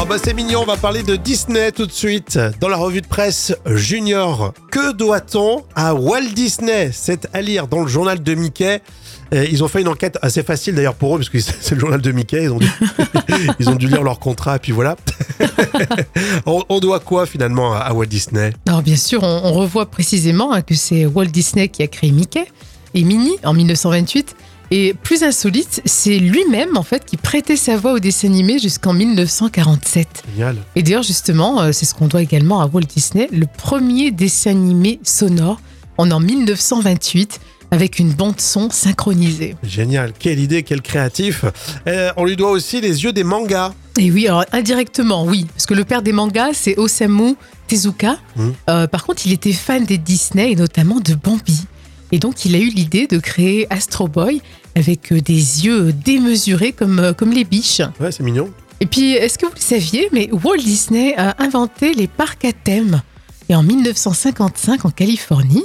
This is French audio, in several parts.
Oh bah c'est mignon, on va parler de Disney tout de suite. Dans la revue de presse Junior, que doit-on à Walt Disney? C'est à lire dans le journal de Mickey. Ils ont fait une enquête assez facile d'ailleurs pour eux, parce que c'est le journal de Mickey, ils ont dû, lire leur contrat, et puis voilà. on, doit quoi finalement à, Walt Disney? Alors bien sûr, on, on revoit précisément hein, que c'est Walt Disney qui a créé Mickey et Minnie en 1928. Et plus insolite, c'est lui-même en fait qui prêtait sa voix au dessin animé jusqu'en 1947. Génial. Et d'ailleurs justement, euh, c'est ce qu'on doit également à Walt Disney, le premier dessin animé sonore en en 1928 avec une bande son synchronisée. Génial, quelle idée, quel créatif. Euh, on lui doit aussi les yeux des mangas. Et oui, alors indirectement, oui, parce que le père des mangas, c'est Osamu Tezuka. Mhm. Euh, par contre, il était fan des Disney et notamment de Bambi. Et donc, il a eu l'idée de créer Astro Boy avec euh, des yeux démesurés comme, euh, comme les biches. Ouais, c'est mignon. Et puis, est-ce que vous le saviez, mais Walt Disney a inventé les parcs à thème. Et en 1955, en Californie,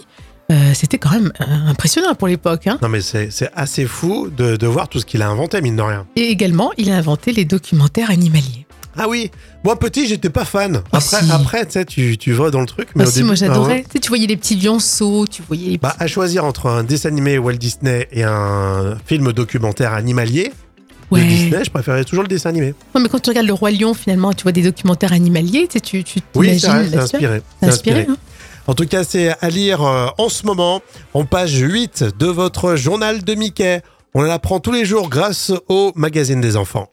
euh, c'était quand même euh, impressionnant pour l'époque. hein. Non mais c'est c'est assez fou de, de voir tout ce qu'il a inventé, mine de rien. Et également, il a inventé les documentaires animaliers. Ah oui, moi petit, j'étais pas fan. Ah, Après, tu sais, tu, tu vas dans le truc. Mais Moi au aussi, début, moi ah j'adorais. ouais. Tu sais, tu voyais les petits lionceaux, tu voyais les Bah, à choisir entre un dessin animé Walt Disney et un film documentaire animalier de Ouais. Disney, je préférais toujours le dessin animé. Ouais, mais quand tu regardes Le Roi Lion, finalement, tu vois des documentaires animaliers, tu tu tu Oui, c'est inspiré. inspiré. hein. En tout cas, c'est à lire euh, en ce moment, en page 8 de votre journal de Mickey. On l'apprend tous les jours grâce au magazine des enfants.